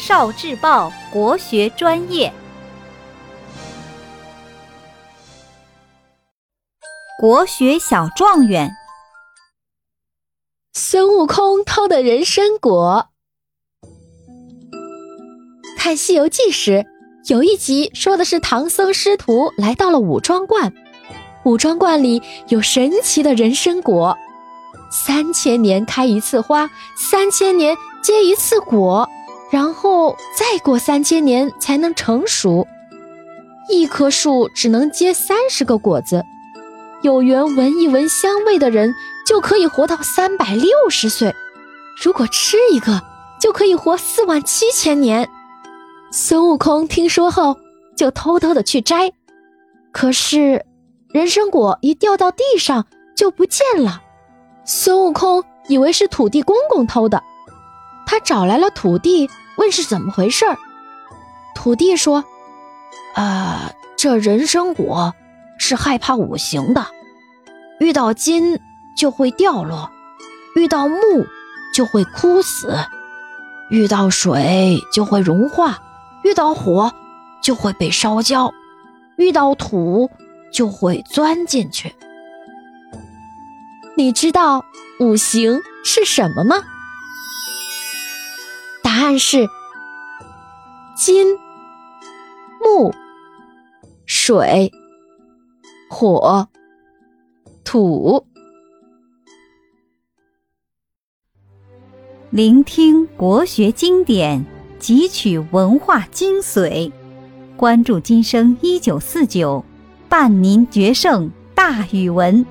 少智报国学专业，国学小状元，孙悟空偷的人参果。看《西游记》时，有一集说的是唐僧师徒来到了五庄观，五庄观里有神奇的人参果，三千年开一次花，三千年结一次果。然后再过三千年才能成熟，一棵树只能结三十个果子。有缘闻一闻香味的人就可以活到三百六十岁，如果吃一个，就可以活四万七千年。孙悟空听说后，就偷偷的去摘，可是人参果一掉到地上就不见了。孙悟空以为是土地公公偷的，他找来了土地。问是怎么回事儿？土地说：“啊，这人参果是害怕五行的，遇到金就会掉落，遇到木就会枯死，遇到水就会融化，遇到火就会被烧焦，遇到土就会钻进去。你知道五行是什么吗？”但是金、木、水、火、土。聆听国学经典，汲取文化精髓，关注今生一九四九，伴您决胜大语文。